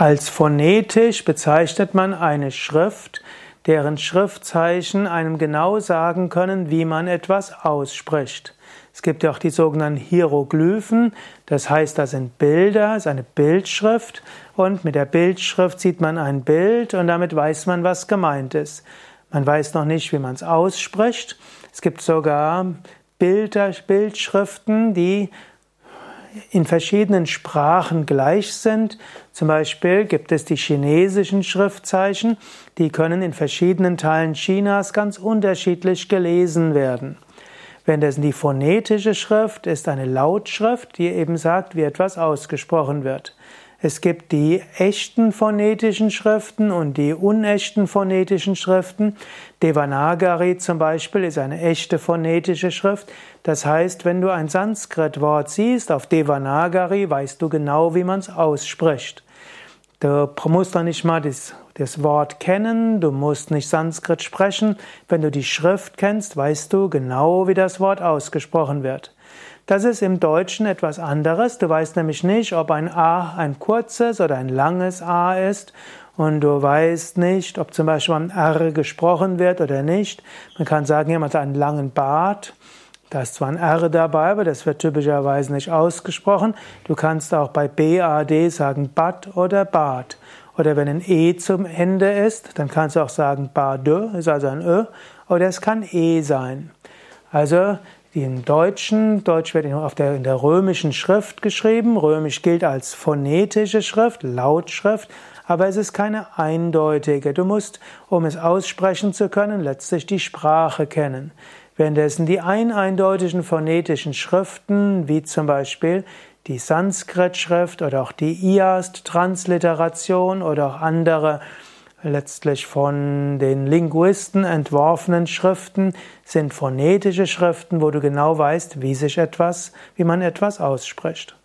Als phonetisch bezeichnet man eine Schrift, deren Schriftzeichen einem genau sagen können, wie man etwas ausspricht. Es gibt ja auch die sogenannten Hieroglyphen, das heißt, das sind Bilder, es ist eine Bildschrift und mit der Bildschrift sieht man ein Bild und damit weiß man, was gemeint ist. Man weiß noch nicht, wie man es ausspricht. Es gibt sogar Bilder, Bildschriften, die in verschiedenen Sprachen gleich sind. Zum Beispiel gibt es die chinesischen Schriftzeichen, die können in verschiedenen Teilen Chinas ganz unterschiedlich gelesen werden. Währenddessen die phonetische Schrift ist eine Lautschrift, die eben sagt, wie etwas ausgesprochen wird. Es gibt die echten phonetischen Schriften und die unechten phonetischen Schriften. Devanagari zum Beispiel ist eine echte phonetische Schrift. Das heißt, wenn du ein Sanskrit-Wort siehst auf Devanagari, weißt du genau, wie man es ausspricht. Du musst doch nicht mal das, das, Wort kennen, du musst nicht Sanskrit sprechen. Wenn du die Schrift kennst, weißt du genau, wie das Wort ausgesprochen wird. Das ist im Deutschen etwas anderes. Du weißt nämlich nicht, ob ein A ein kurzes oder ein langes A ist. Und du weißt nicht, ob zum Beispiel ein R gesprochen wird oder nicht. Man kann sagen, jemand hat einen langen Bart. Da ist zwar ein R dabei, aber das wird typischerweise nicht ausgesprochen. Du kannst auch bei BAD sagen Bad oder Bad. Oder wenn ein E zum Ende ist, dann kannst du auch sagen Bade, ist also ein Ö. Oder es kann E sein. Also die im Deutschen, Deutsch wird auf der, in der römischen Schrift geschrieben. Römisch gilt als phonetische Schrift, Lautschrift, aber es ist keine eindeutige. Du musst, um es aussprechen zu können, letztlich die Sprache kennen. Währenddessen die eineindeutigen phonetischen Schriften, wie zum Beispiel die Sanskrit-Schrift oder auch die IAST-Transliteration oder auch andere letztlich von den Linguisten entworfenen Schriften sind phonetische Schriften, wo du genau weißt, wie sich etwas, wie man etwas ausspricht.